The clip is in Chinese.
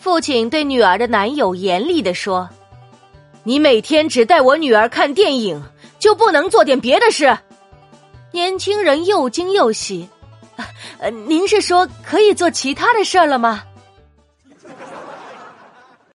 父亲对女儿的男友严厉的说你每天只带我女儿看电影就不能做点别的事。年轻人又惊又喜您是说可以做其他的事了吗？